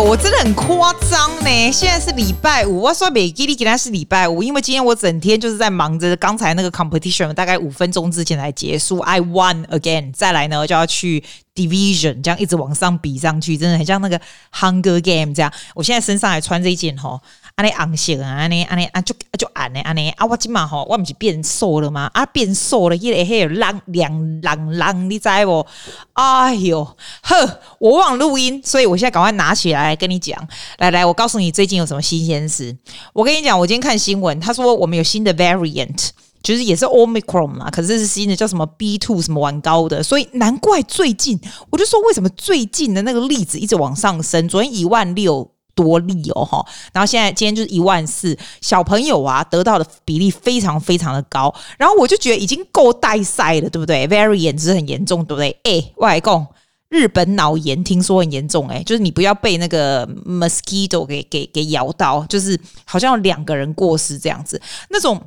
我真的很夸张呢！现在是礼拜五，我说美吉利给他是礼拜五，因为今天我整天就是在忙着刚才那个 competition，大概五分钟之前才结束，I won again。再来呢，就要去 division，这样一直往上比上去，真的很像那个 Hunger Game 这样。我现在身上还穿这一件吼。安尼红色啊，安尼安尼啊，就就安尼安尼啊！我今嘛吼，我不是变瘦了吗？啊，变瘦了，迄个迄个浪两浪浪，你知不？哎呦，呵，我忘录音，所以我现在赶快拿起来跟你讲。来来，我告诉你最近有什么新鲜事。我跟你讲，我今天看新闻，他说我们有新的 variant，就是也是 Omicron 嘛，可是这是新的，叫什么 B two 什么玩高的，所以难怪最近我就说为什么最近的那个例子一直往上升，昨天一万六。多例哦哈，然后现在今天就是一万四，小朋友啊得到的比例非常非常的高，然后我就觉得已经够带赛了，对不对？Variant 是很严重，对不对？哎，外公，日本脑炎听说很严重，哎，就是你不要被那个 mosquito 给给给咬到，就是好像有两个人过世这样子，那种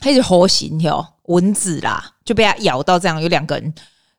还是活型哟，蚊子啦就被它咬到，这样有两个人。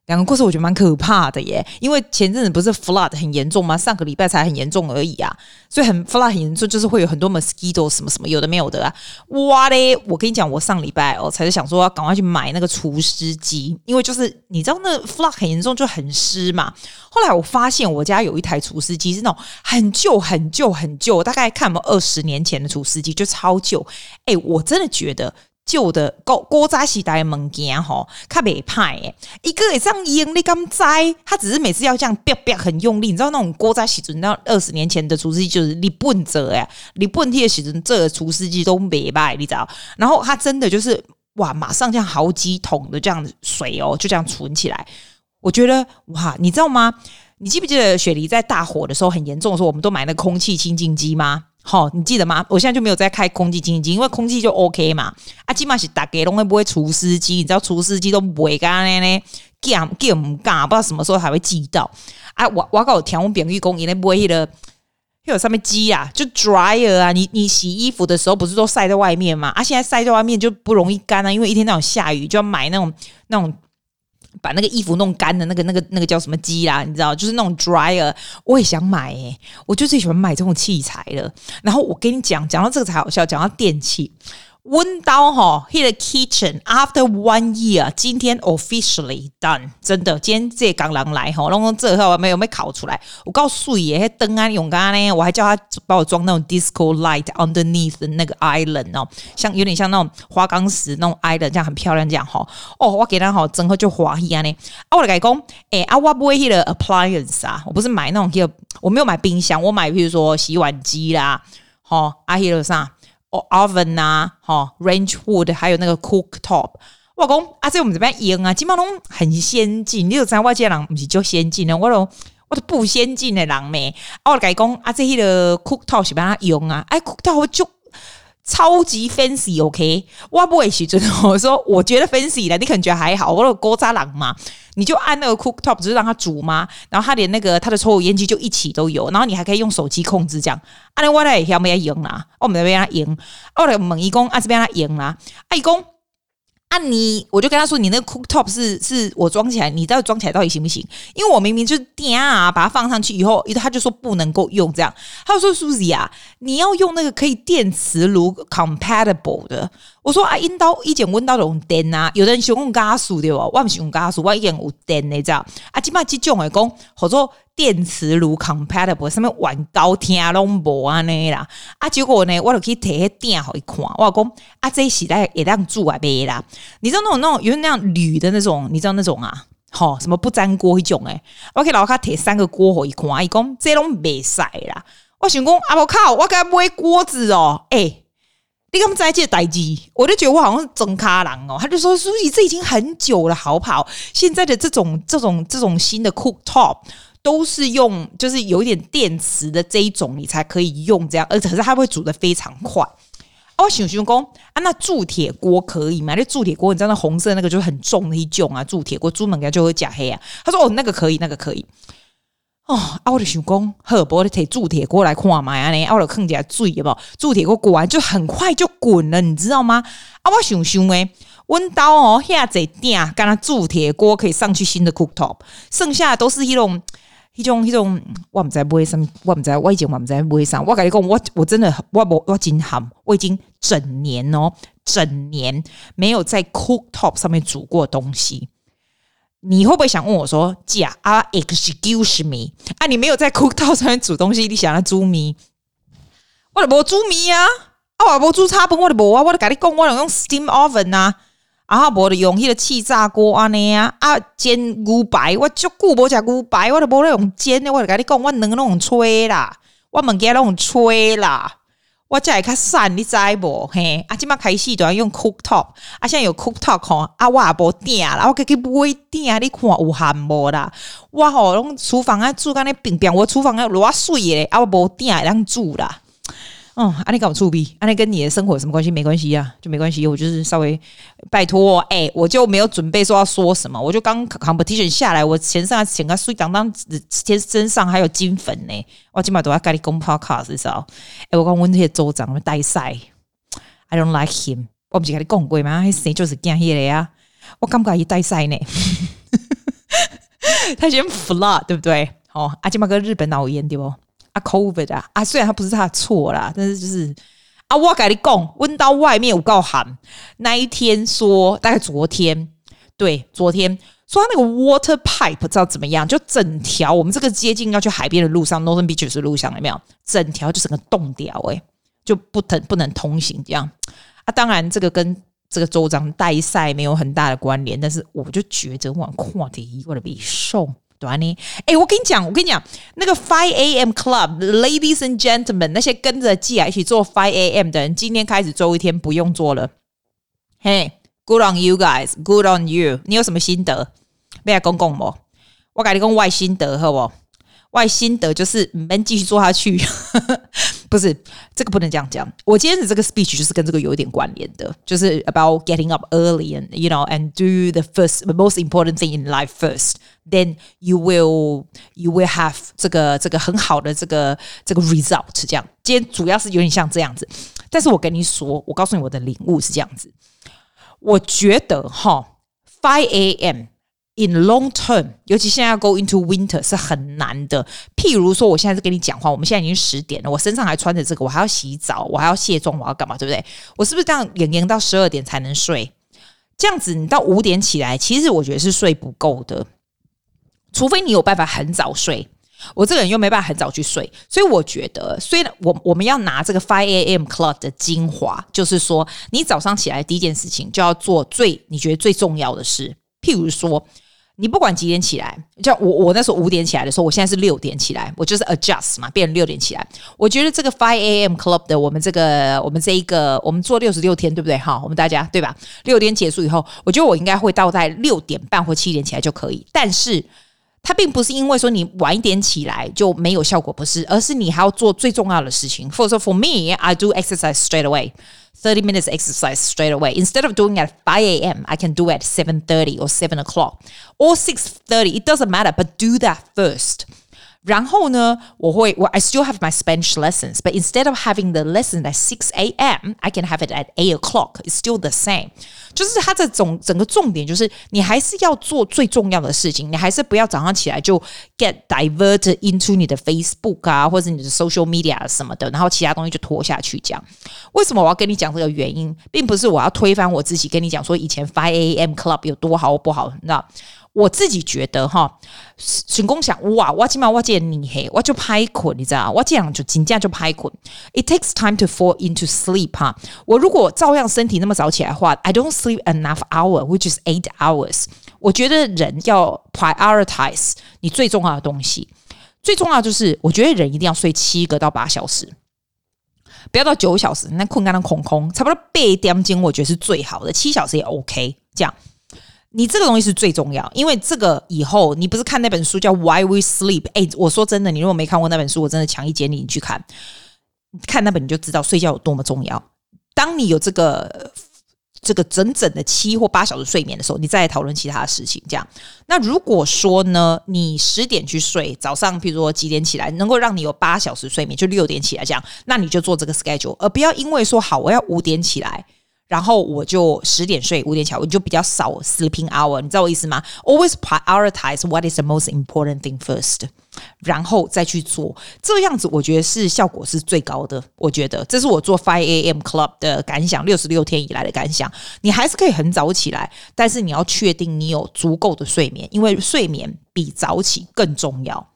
两个故事我觉得蛮可怕的耶，因为前阵子不是 flood 很严重吗？上个礼拜才很严重而已啊，所以很 flood 很严重，就是会有很多 mosquito 什么什么有的没有的啊。哇嘞！我跟你讲，我上礼拜哦才是想说要赶快去买那个除湿机，因为就是你知道那 flood 很严重就很湿嘛。后来我发现我家有一台除湿机是那种很旧很旧很旧，大概看我们二十年前的除湿机就超旧。哎，我真的觉得。旧的古古早时代的物件吼，较袂歹诶，一个会这样用，你敢知？他只是每次要这样啪啪很用力，你知道那种古早时阵，那二十年前的厨师机就是日本做诶，日本的时阵这个除湿机都袂歹，你知道？然后他真的就是哇，马上这样好几桶的这样水哦，就这样存起来。我觉得哇，你知道吗？你记不记得雪梨在大火的时候很严重的时候，我们都买那空气清净机吗？好、你记得吗？我现在就没有再开空气清新机，因为空气就 OK 嘛。啊，起码是大家拢会不会除湿机？你知道除湿机都不会干呢呢，干干不干？不知道什么时候还会寄到。啊，我我搞调温变异工，因为不会的，有上面机啊，就 dryer 啊。你你洗衣服的时候不是都晒在外面嘛？啊，现在晒在外面就不容易干啊，因为一天到晚下雨，就要买那种那种。把那个衣服弄干的那个、那个、那个叫什么机啦？你知道，就是那种 dryer，我也想买诶、我就最喜欢买这种器材了。然后我跟你讲，讲到这个才好笑，讲到电器。温刀哈，Hit the kitchen after one year，今天 officially done，真的，今天这刚狼来哈，然后这后没有没烤出来。我告诉你，那灯啊，用刚呢，我还叫他帮我装那种 disco light underneath 的那个 island 哦，像有点像那种花岗石那种 island，这样很漂亮，这样哈。哦，我给他好，整个就华丽啊呢。啊，我来讲，哎，啊，我不会 hit the appliance 啊，我不是买那种 hit，我没有买冰箱，我买比如说洗碗机啦，好，啊 hit the 啥？哦，oven 呐，哈，range wood，还有那个 cooktop，我讲啊，这我们这边用啊，基本上都很先进。你有知道我这人不是就先进的，我都我都不先进的人咩？我来讲啊，这些的 cooktop 是帮他用啊，哎，cooktop 就超级 fancy，OK？我不会去真的，我说我觉得 fancy 了，你可能觉得还好，我有古早人嘛。你就按那个 cooktop，只是让它煮吗？然后它连那个它的抽油烟机就一起都有，然后你还可以用手机控制这样。啊，那我来要不要赢啦？我们那边赢，我来问伊讲啊，这边他赢啦？啊，伊讲。啊你，你我就跟他说，你那个 cooktop 是是我装起来，你到底装起来到底行不行？因为我明明就是点啊，把它放上去以后，他就说不能够用这样。他就说，Susie 啊，你要用那个可以电磁炉 compatible 的。我说啊，因刀以前阮兜都用电啊，有的人喜欢用加速对吧？我不喜欢用加速，我以前有电的这样。啊，即摆即种的讲，或者。电磁炉 compatible，上面玩高听拢无安尼啦，啊，结果呢，我就去摕迄电互伊看，我讲啊，这时代会当煮啊袂啦，你知道那种那种有那样铝的那种，你知道那种啊，吼、哦，什么不粘锅迄种诶，我去老卡摕三个锅互伊看，伊讲这拢袂使啦，我想讲啊，我靠，我该买锅子哦，诶、你敢知这代志？我就觉得我好像是真卡人哦，他就说，所以这已经很久了，好不好？现在的这种这种这种新的 cooktop。都是用，就是有一点电池的这一种，你才可以用这样，而且可是它会煮的非常快。我想熊公啊，那铸铁锅可以吗？那铸铁锅，你知道那红色那个就是很重的一种啊，铸铁锅专门给它就会假黑啊。他说哦，那个可以，那个可以。哦，啊，我就想讲，好，不，我得提铸铁锅来看嘛安尼，啊，我就看起来水有没有？铸铁锅果然就很快就滚了，你知道吗？啊，我想想诶，温刀哦，遐在这点，刚刚铸铁锅可以上去新的 cooktop，剩下的都是一种。一种一种，我唔知买什，我唔知我以前我唔知买啥。我甲你讲，我我真的我我我真喊，我已经整年哦，整年没有在 cooktop 上面煮过东西。你会不会想问我说，姐啊，excuse me 啊，你没有在 cooktop 上面煮东西，你想要煮米？我就无煮米啊，啊，我无煮炒饭，我就无啊，我就跟你讲，我用 steam oven 啊。啊，无就用迄个气炸锅安尼啊，啊煎牛排，我足久无食牛排，我都无咧用煎的，我就甲你讲，我两个拢用吹啦，我物件拢用吹啦，我才会较瘦，你知无？嘿，啊，即马开始都要用 cooktop，啊，现在有 cooktop 吼，啊，我也无鼎啦，我计计买鼎，你看有限无啦？我吼拢厨房啊煮干咧平平，我厨房啊偌水咧，啊，我无鼎会当煮啦。哦，安尼搞出币，安尼跟你的生活有什么关系？没关系呀、啊，就没关系。我就是稍微拜托，哎、欸，我就没有准备说要说什么，我就刚 competition 下来，我前上前个水当当，天身上还有金粉呢。我今晚都要跟你公 podcast 是少。哎、欸，我刚问那些州长带赛，I don't like him。我不是跟你讲过吗？谁就是这样的呀？我感觉他带赛呢，他先 flood 对不对？哦，阿今晚跟日本闹烟对不？啊，COVID 啊，啊，虽然他不是他的错啦，但是就是啊，我跟你讲，温到外面有够寒。那一天说，大概昨天，对，昨天说他那个 water pipe 知道怎么样，就整条我们这个接近要去海边的路上，Northern Beaches 的路上有没有？整条就整个冻掉，诶，就不能不能通行这样。啊，当然这个跟这个州长代赛没有很大的关联，但是我就觉得我看的我的比送。短呢？哎，我跟你讲，我跟你讲，那个 Five A.M. Club，Ladies and Gentlemen，那些跟着季啊一起做 Five A.M. 的人，今天开始最后一天不用做了。嘿，Good on you guys，Good on you。你有什么心得？没来公共么？我改你讲外心得好不？外心得就是你们继续做下去。不是这个不能这样讲。我今天的这个 speech 就是跟这个有一点关联的，就是 about getting up early and you know and do the first the most important thing in life first. Then you will you will have 这个这个很好的这个这个 result。这样，今天主要是有点像这样子。但是我跟你说，我告诉你我的领悟是这样子。我觉得哈，five a.m. In long term，尤其现在要 go into winter 是很难的。譬如说，我现在是跟你讲话，我们现在已经十点了，我身上还穿着这个，我还要洗澡，我还要卸妆，我要干嘛？对不对？我是不是这样延延到十二点才能睡？这样子你到五点起来，其实我觉得是睡不够的。除非你有办法很早睡，我这个人又没办法很早去睡，所以我觉得，虽然我我们要拿这个 five a.m. club 的精华，就是说，你早上起来第一件事情就要做最你觉得最重要的事，譬如说。你不管几点起来，像我我那时候五点起来的时候，我现在是六点起来，我就是 adjust 嘛，变成六点起来。我觉得这个 five a.m. club 的我们这个我们这一个我们做六十六天，对不对？哈，我们大家对吧？六点结束以后，我觉得我应该会到在六点半或七点起来就可以。但是它并不是因为说你晚一点起来就没有效果，不是，而是你还要做最重要的事情。For so for me, I do exercise straight away. 30 minutes exercise straight away. Instead of doing at 5 a.m., I can do at 7.30 or 7 o'clock or 6.30. It doesn't matter, but do that first. 然后呢，我会我 I still have my Spanish lessons, but instead of having the lesson at 6 a.m., I can have it at 8 o'clock. It's still the same. 就是它的总整个重点就是，你还是要做最重要的事情，你还是不要早上起来就 get diverted into 你的 Facebook 啊，或者你的 social media 什么的，然后其他东西就拖下去。讲为什么我要跟你讲这个原因，并不是我要推翻我自己，跟你讲说以前 Five A.M. Club 有多好或不好，你知道？ 我自己觉得哈，成功想哇，我起码我见你嘿，我就拍困，你知道我这样就紧张就拍困。It takes time to fall into sleep 哈。我如果照样身体那么早起来的话，I don't sleep enough hour, which is eight hours。我觉得人要 prioritize 你最重要的东西，最重要就是我觉得人一定要睡七个到八小时，不要到九小时，那困干的空空，差不多八点钟，我觉得是最好的，七小时也 OK，这样。你这个东西是最重要，因为这个以后你不是看那本书叫《Why We Sleep》？哎，我说真的，你如果没看过那本书，我真的强烈建议你去看。看那本你就知道睡觉有多么重要。当你有这个这个整整的七或八小时睡眠的时候，你再来讨论其他的事情。这样，那如果说呢，你十点去睡，早上比如说几点起来，能够让你有八小时睡眠，就六点起来这样，那你就做这个 schedule，而不要因为说好我要五点起来。然后我就十点睡，五点起来，我就比较少 sleeping hour，你知道我意思吗？Always prioritize what is the most important thing first，然后再去做，这样子我觉得是效果是最高的。我觉得这是我做 five a.m. club 的感想，六十六天以来的感想。你还是可以很早起来，但是你要确定你有足够的睡眠，因为睡眠比早起更重要。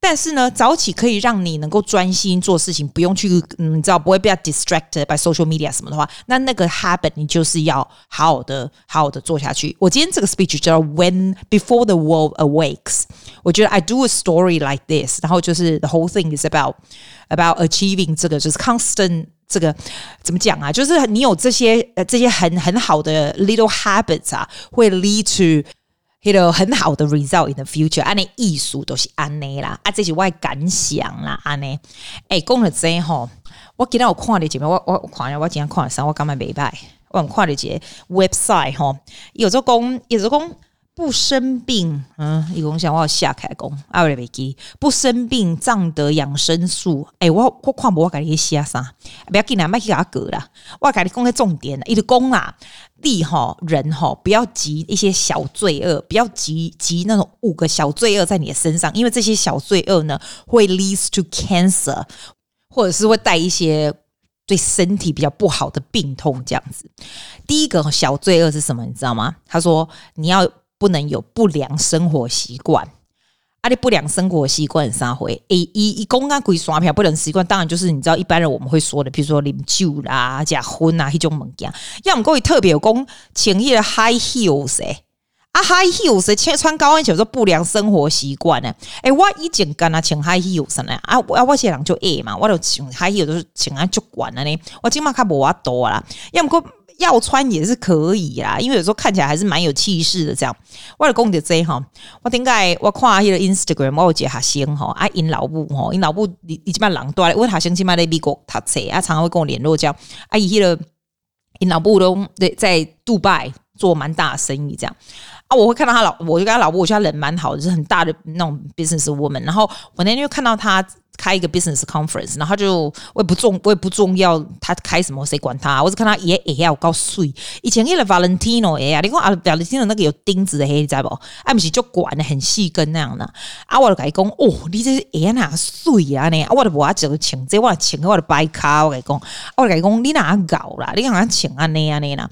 但是呢，早起可以让你能够专心做事情，不用去，嗯，你知道不会被 distracted by social media 什么的话，那那个 habit 你就是要好好的、好好的做下去。我今天这个 speech 叫 When Before the World Awakes，我觉得 I do a story like this，然后就是 the whole thing is about about achieving 这个就是 constant 这个怎么讲啊？就是你有这些呃这些很很好的 little habits 啊，会 lead to 一个很好的 result in the future，安尼艺术都是安尼啦，啊，这是我的感想啦，安尼。哎，讲了这吼，我今天有看了节目，我我看了，我今天看了啥？我感觉没歹，我有看了一个 website 吼，有时候讲，有时候讲不生病，嗯，伊讲啥？我要下开讲，啊，我来袂记，不生病，藏得养生术。哎，我我看无，我甲你去写啥？不要紧啦，莫去甲我过啦，我甲你讲个重点，伊就讲啦。地哈人哈，不要积一些小罪恶，不要积积那种五个小罪恶在你的身上，因为这些小罪恶呢会 leads to cancer，或者是会带一些对身体比较不好的病痛。这样子，第一个小罪恶是什么？你知道吗？他说你要不能有不良生活习惯。啊，你不良生活习惯啥会？诶，一一公啊，鬼刷票不良习惯，当然就是你知道一般人我们会说的，比如说饮酒啦、假婚啊，那种物件。要么各位特别有讲穿迄个 high heels 诶，啊 high heels 穿穿高跟鞋说不良生活习惯呢？诶，我以前跟他穿 high heels 呢，啊我我这人就矮嘛，我都穿 high heels 都是穿啊足管了呢，我今嘛较无法度啦，要么个。要穿也是可以啦，因为有时候看起来还是蛮有气势的。这样，我的公姐 Z 哈，我顶个我看伊个 Instagram，我有接下先哈，啊因老母哈，因老母你你即满人多，我他先起码在美国读册，啊常常会跟我联络，这样啊伊迄个因老母都在在杜拜做蛮大的生意，这样啊我会看到他老，我就跟他老母，我觉得他人蛮好的，就是很大的那种 business woman。然后我那天就看到他。开一个 business conference，然后就我也不重，我也不重要他开什么，谁管他？我只看他也也要告税。以前那个 Valentino 哎呀，你看啊 Valentino 那个有钉子的黑，你知不？啊不是就管的很细跟那样的。啊，我就跟他讲哦，你这是哎哪税啊呢？啊，我就不要讲请这，我请我的白卡，我跟他讲，我跟他讲你哪搞啦？你哪请啊那啊那啦？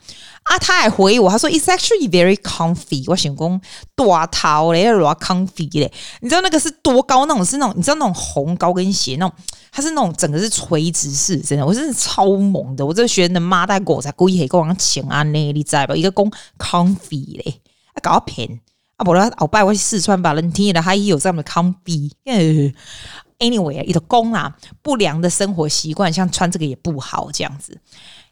啊，他还回我，他说 It's actually very comfy。我想讲多头嘞，多 comfy 嘞。你知道那个是多高那种？是那种你知道那种红高跟鞋那种？它是那种整个是垂直式，真的，我真的超猛的。我这个学生的妈带狗才故意给我讲请啊那，你知道不？一个讲 comfy 嘞，啊搞偏啊，不然后拜我去试穿吧，人听的还有这样的 comfy。Anyway，一个讲啊，不良的生活习惯，像穿这个也不好，这样子。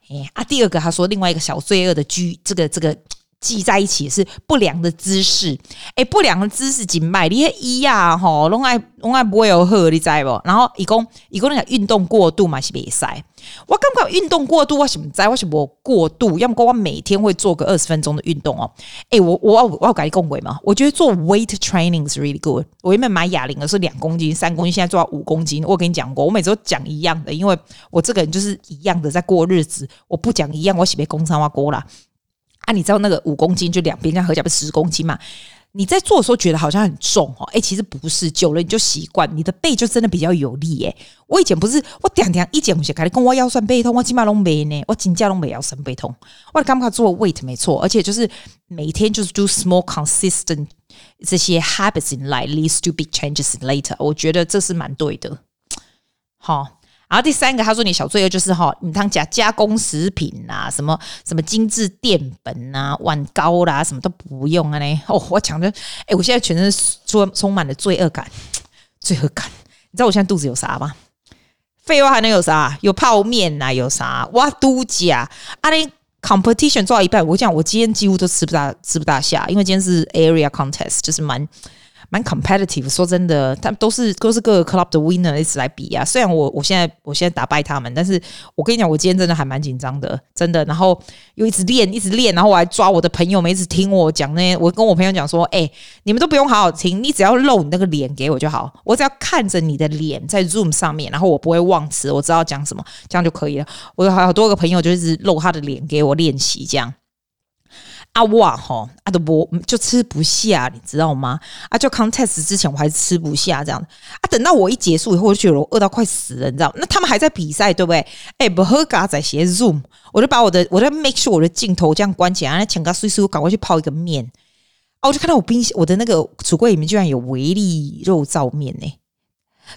哎啊，第二个他说另外一个小罪恶的居，这个这个系在一起是不良的姿势。哎，不良的姿势紧卖，你一呀吼，拢爱拢爱不会有好，你知不？然后一共一共那个运动过度嘛是袂使。我感觉运动过度，我是不知，我是无过度，要么我每天会做个二十分钟的运动哦。哎，我我我要改讲过嘛？我觉得做 weight training is really good。我原本买哑铃的是两公斤、三公斤，现在做到五公斤。我跟你讲过，我每次都讲一样的，因为我这个人就是一样的在过日子。我不讲一样，我是被工伤挖锅啦。啊，你知道那个五公斤就两边这样合起来不是十公斤嘛？你在做的时候觉得好像很重哦，哎，其实不是，久了你就习惯，你的背就真的比较有力哎。我以前不是，我点点一减五血，开始跟我腰酸背痛，我起码拢没呢，我真正拢没腰酸背痛。我刚刚做 weight 没错，而且就是每天就是 do small consistent 这些 habits in life leads to big changes later。我觉得这是蛮对的，好。然后第三个，他说你小罪恶就是哈，你当加加工食品啊，什么什么精致淀粉啊、碗糕啦，什么都不用啊嘞。哦，我讲的，哎，我现在全身充充满了罪恶感，罪恶感。你知道我现在肚子有啥吗？废话还能有啥？有泡面呐、啊，有啥？哇，都假。啊，你 competition 做到一半，我讲我今天几乎都吃不大吃不大下，因为今天是 area contest，就是蛮。蛮 competitive。说真的，他们都是都是各个 club 的 winner 一起来比啊。虽然我我现在我现在打败他们，但是我跟你讲，我今天真的还蛮紧张的，真的。然后又一直练，一直练，然后我还抓我的朋友们一直听我讲那些。我跟我朋友讲说，哎、你们都不用好好听，你只要露你那个脸给我就好，我只要看着你的脸在 Zoom 上面，然后我不会忘词，我知道讲什么，这样就可以了。我有好多个朋友就一直露他的脸给我练习，这样。啊哇吼，啊都不就吃不下，你知道吗？啊，就 contest 之前我还是吃不下这样啊，等到我一结束以后，我就觉得我饿到快死了，你知道？那他们还在比赛，对不对？哎，不喝咖仔写 zoom，我就把我的我在 make sure 我的镜头这样关起来，那请个叔叔赶快去泡一个面啊！我就看到我冰箱我的那个橱柜里面居然有维力肉燥面呢。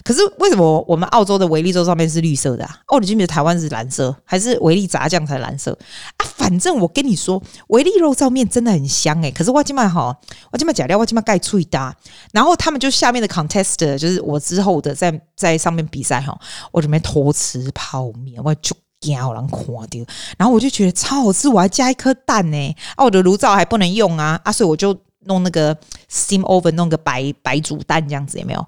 可是为什么我们澳洲的维力肉上面是绿色的啊？哦，你记不记得台湾是蓝色，还是维力炸酱才蓝色啊？反正我跟你说，维力肉燥面真的很香诶、可是我今麦哈，我今麦假料，我今麦盖脆搭。然后他们就下面的 contest，就是我之后的在在上面比赛哈，我准备偷吃泡面，我就惊人看到。然后我就觉得超好吃，我还加一颗蛋呢、啊，我的炉灶还不能用啊，啊，所以我就弄那个 steam oven 弄个白白煮蛋这样子，有没有？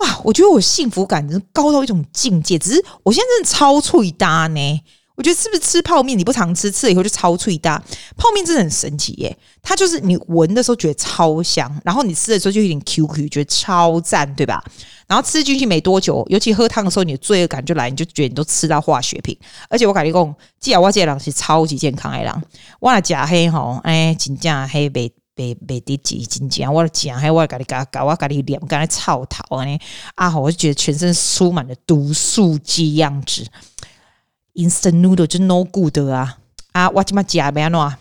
哇，我觉得我幸福感真的高到一种境界。只是我现在真的超脆搭呢。我觉得是不是吃泡面你不常吃，吃了以后就超脆搭。泡面真的很神奇耶，它就是你闻的时候觉得超香，然后你吃的时候就有点 Q Q，觉得超赞，对吧？然后吃进去没多久，尤其喝汤的时候，你的罪恶感就来，你就觉得你都吃到化学品。而且我跟你讲，既然我这人是超级健康的人，我那假黑吼，哎，真正黑白白白的几真正，我假黑我跟你搞搞，我跟你脸跟你臭头呢啊！我就觉得全身充满了毒素鸡样子。Instant noodle 就 no good 啊啊！我今嘛加没啊？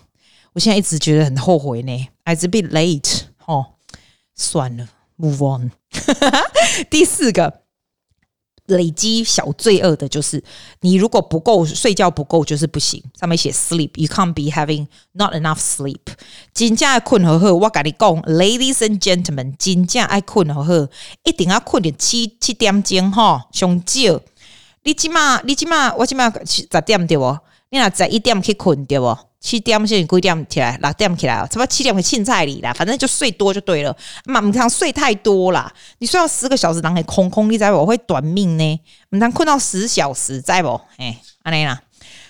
我现在一直觉得很后悔呢。It's a bit late 哦，算了，move on。第四个累积小罪恶的就是，你如果不够睡觉不够就是不行。上面写 sleep，you can't be having not enough sleep。真正爱困好好，我跟你讲，ladies and gentlemen，真正爱困好好，一定要困点七七点钟哈，上少。你起码，你起码，我起码十点对不？你若十一点去困对不？七点是几点起来？六点起来？差不多七点会凊彩你啦，反正就睡多就对了。嘛，唔通睡太多啦。你睡到十个小时，人会空空，你知不？会短命呢。唔通困到十小时，知不？哎，安尼啦，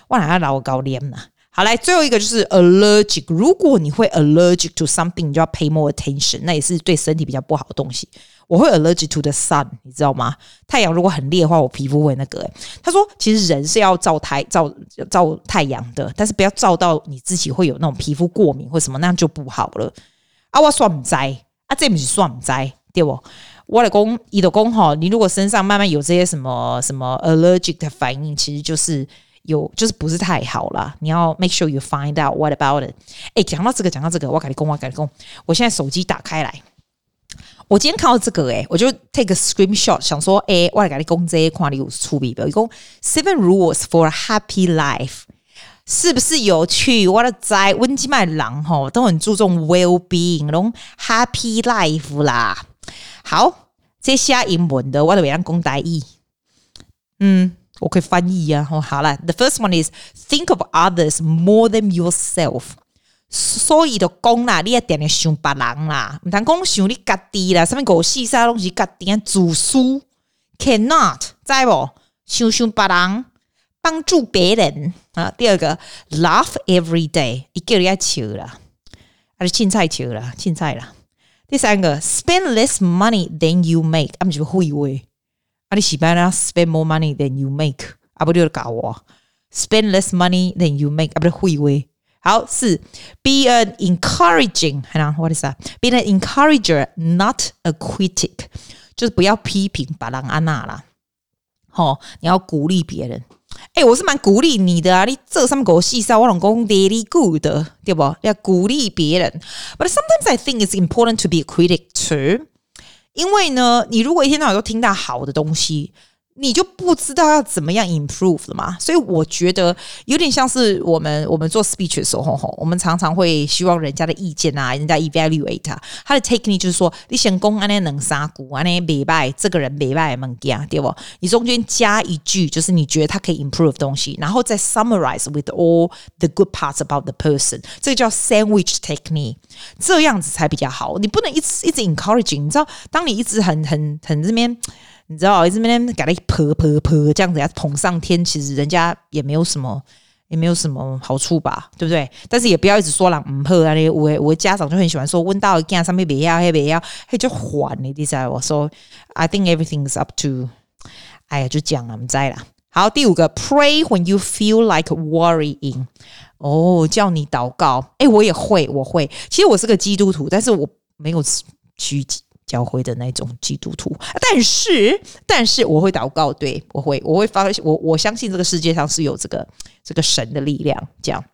我哪要老高脸啦。好，来最后一个就是 allergic。如果你会 allergic to something，你就要 pay more attention。那也是对身体比较不好的东西。我会 allergic to the sun，你知道吗？太阳如果很烈的话，我皮肤会那个。他说，其实人是要照太照照太阳的，但是不要照到你自己会有那种皮肤过敏或什么，那样就不好了。啊，我算唔知啊，这不是算唔知对不？我的公，你的公哈，你如果身上慢慢有这些什么什么 allergic 的反应，其实就是有，就是不是太好啦。你要 make sure you find out what about it。哎，讲到这个，讲到这个，我跟你讲，我跟你讲，我现在手机打开来。我今天看到这个诶、我就 take a screenshot，想说诶、欸，我来给你讲这一块有出币的，一共 seven rules for a happy life，是不是有趣？我的在温基麦郎吼都很注重 well being，那种 happy life 啦。好，这些英文的我都为人公大意，嗯，我可以翻译啊。哦，好了，the first one is think of others more than yourself。所以就讲啦，你要定定想别人啦，唔通讲想你家己啦，什么狗细沙东西家己啊自私，cannot 知无？想想别人，帮助别人啊。第二个，laugh every day，一个人笑啦，还是凊彩笑啦，凊彩啦。第三个，spend less money than you make，啊，毋是废话，啊，你是不啦？spend more money than you make，啊，不就搞我？spend less money than you make，啊，不是废话。好，四，be an encouraging，看到 what is that？be an encourager，not a critic，就是不要批评别人安娜啦。好，你要鼓励别人。哎、欸，我是蛮鼓励你的啊，你这什么狗戏少，我老公 very good，对不？要鼓励别人。But sometimes I think it's important to be a critic too，因为呢，你如果一天到晚都听到好的东西。你就不知道要怎么样 improve 了嘛？所以我觉得有点像是我们我们做 speech 的时候，吼，我们常常会希望人家的意见啊，人家 evaluate 他，他的 technique 就是说，你先讲安尼能杀股，安尼没败，这个人没败门家，对不？你中间加一句，就是你觉得他可以 improve 东西，然后再 summarize with all the good parts about the person，这个叫 sandwich technique，这样子才比较好。你不能一直一直 encouraging，你知道，当你一直很很很这边。你知道，一直那边给他泼泼泼这样子，要捧上天，其实人家也没有什么，也没有什么好处吧，对不对？但是也不要一直说了，唔喝啊！我我家长就很喜欢说，问到一件上面别要，还别要，嘿就还你，第三我说，I think everything is up to，哎呀，就讲了，唔知啦。好，第五个，Pray when you feel like worrying。哦，叫你祷告，哎，我也会，我会。其实我是个基督徒，但是我没有去。教会的那种基督徒，但是，但是我会祷告，对，我会，我会发，我我相信这个世界上是有这个这个神的力量。这样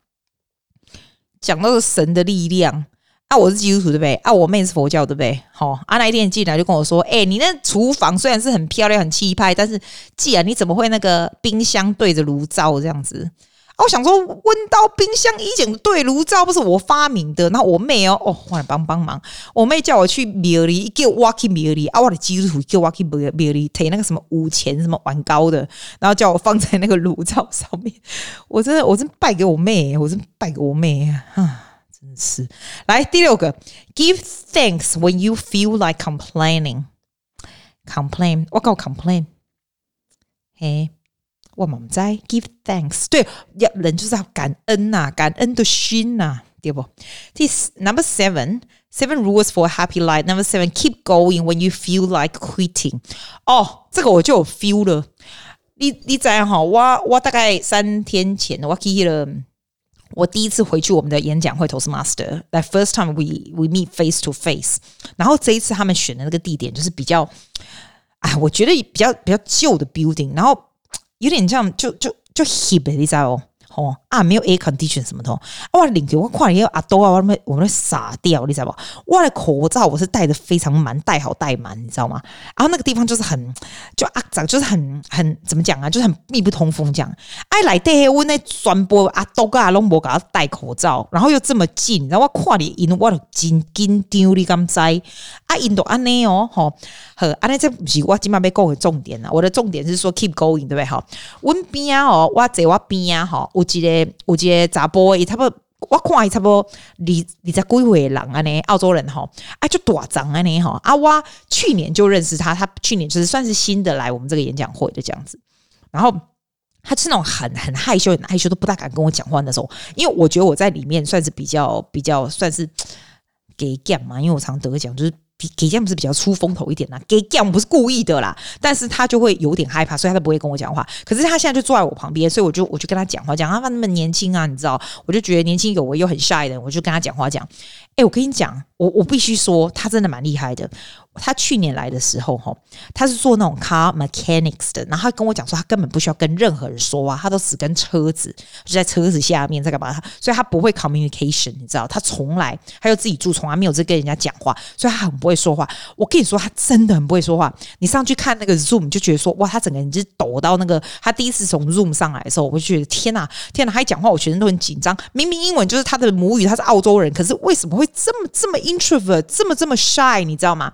讲到神的力量，啊，我是基督徒，对不对？啊，我妹是佛教，对不对？好，啊，那一天进来就跟我说，哎，你那厨房虽然是很漂亮、很气派，但是，既然你怎么会那个冰箱对着炉灶这样子？我想说，温刀冰箱以前对炉灶不是我发明的，那我妹哦哦，我来帮帮忙。我妹叫我去庙里，叫我去庙里啊，我的基督徒叫我去庙里，提那个什么五钱什么碗糕的，然后叫我放在那个炉灶上面。我真的，我真拜给我妹，我真拜给我妹啊！真是。来第六个，Give thanks when you feel like complaining. Complain，我搞 complain，嘿。我们在 give thanks，对，要人就是要感恩呐、啊，感恩的心呐、啊，对不？第 number seven，seven rules for a happy life。Number seven，keep going when you feel like quitting。哦，这个我就有 feel 了。你你知哈？我我大概三天前，我去了，我第一次回去我们的演讲会，Toastmaster，like first time we we meet face to face。然后这一次他们选的那个地点就是比较，哎，我觉得比较比较旧的 building，然后。 有点像，就就就 hip 你知道不。哦啊，没有 air condition 什么的，我领给我看一个阿多啊，我们我们傻掉，你知道不？我的口罩我是戴的非常满，戴好戴满，你知道吗？然后那个地方就是很就阿长，就是很很怎么讲啊，就是很密不通风这样。哎，来对，我那传播阿多个阿龙伯给他戴口罩，然后又这么近，然后我看你因我都真紧张，你敢知？啊，印度安内哦，吼，好，安内这不是我今晚要讲的重点啊，我的重点是说 keep going，对不对？哈，我边啊哦，我在我边啊哈，我记得。有一个查甫，伊差不多，我看伊差不多二二十几岁人安尼，澳洲人吼，啊就大张安尼吼，啊我去年就认识他，他去年就是算是新的来我们这个演讲会的这样子，然后他是那种很很害羞、很害羞，都不大敢跟我讲话的时候，因为我觉得我在里面算是比较比较算是给讲嘛，因为我常得奖就是。给给这样不是比较出风头一点啦？给这样不是故意的啦，但是他就会有点害怕，所以他都不会跟我讲话。可是他现在就坐在我旁边，所以我就我就跟他讲话，讲他那么年轻啊，你知道，我就觉得年轻有为又很 shy 的，我就跟他讲话讲。哎，我跟你讲，我我必须说，他真的蛮厉害的。他去年来的时候，哈，他是做那种 car mechanics 的，然后他跟我讲说，他根本不需要跟任何人说话，他都只跟车子，就在车子下面在干嘛？所以他不会 communication，你知道，他从来他又自己住，从来没有在跟人家讲话，所以他很不会说话。我跟你说，他真的很不会说话。你上去看那个 Zoom，就觉得说，哇，他整个人就是抖到那个。他第一次从 Zoom 上来的时候，我就觉得天哪，天哪，他一讲话，我全身都很紧张。明明英文就是他的母语，他是澳洲人，可是为什么会这么这么 introvert，这么这么 shy，你知道吗？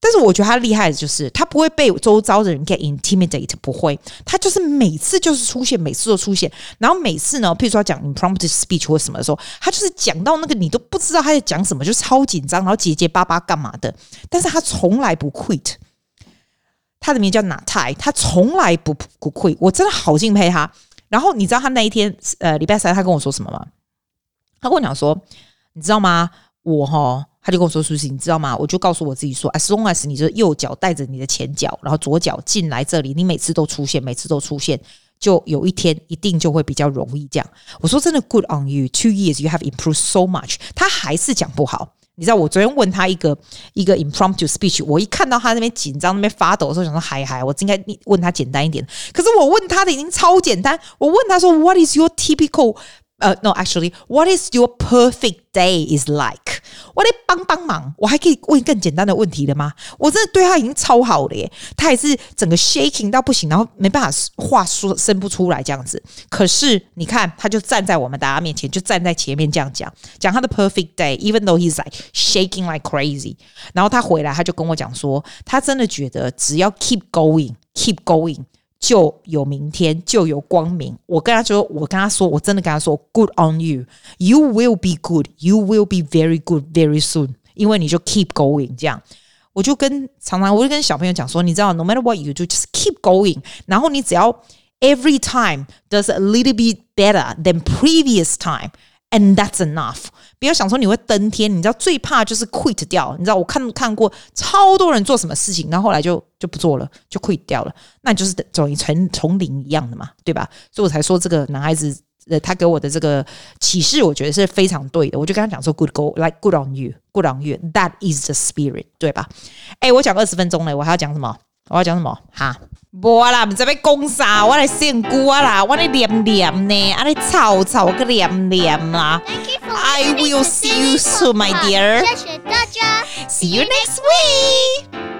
但是我觉得他厉害的就是他不会被周遭的人 get intimidate，不会，他就是每次就是出现，每次都出现，然后每次呢，譬如说讲 impromptu speech 或什么的时候，他就是讲到那个你都不知道他在讲什么，就超紧张，然后结结巴巴干嘛的，但是他从来不 quit。他的名叫 Natai，他从来不不 quit，我真的好敬佩他。然后你知道他那一天呃礼拜三他跟我说什么吗？他跟我讲说，你知道吗？我哈。他就跟我说：“舒淇，你知道吗？我就告诉我自己说，as long as 你的右脚带着你的前脚，然后左脚进来这里，你每次都出现，每次都出现，就有一天一定就会比较容易这样。”我说：“真的，good on you. Two years you have improved so much。”他还是讲不好。你知道，我昨天问他一个一个 impromptu speech，我一看到他那边紧张、那边发抖的时候，想说：“嗨嗨，我应该问他简单一点。”可是我问他的已经超简单。我问他说：“What is your typical 呃、，No，actually，what is your perfect day is like？我得帮帮忙，我还可以问更简单的问题的吗？我真的对他已经超好了耶，他也是整个 shaking 到不行，然后没办法话说生不出来这样子。可是你看，他就站在我们大家面前，就站在前面这样讲，讲他的 perfect day，even though he's like shaking like crazy。然后他回来，他就跟我讲说，他真的觉得只要 keep going，keep going。就有明天，就有光明。我跟他说，我跟他说，我真的跟他说，Good on you, you will be good, you will be very good very soon。因为你就 keep going 这样，我就跟常常我就跟小朋友讲说，你知道，no matter what you do, just keep going。然后你只要 every time does a little bit better than previous time。And that's enough。不要想说你会登天，你知道最怕就是 quit 掉。你知道我看看过超多人做什么事情，然后后来就就不做了，就 quit 掉了。那你就是等于从从零一样的嘛，对吧？所以我才说这个男孩子，呃，他给我的这个启示，我觉得是非常对的。我就跟他讲说，good go，like good on you，good on you，that is the spirit，对吧？哎，我讲二十分钟了，我还要讲什么？我要讲什么？哈？无啦，唔知要讲啥，我来献歌啦，我来念念呢，啊，你吵吵个念念啦。I will see you soon, my dear. 谢谢大家，See you next week.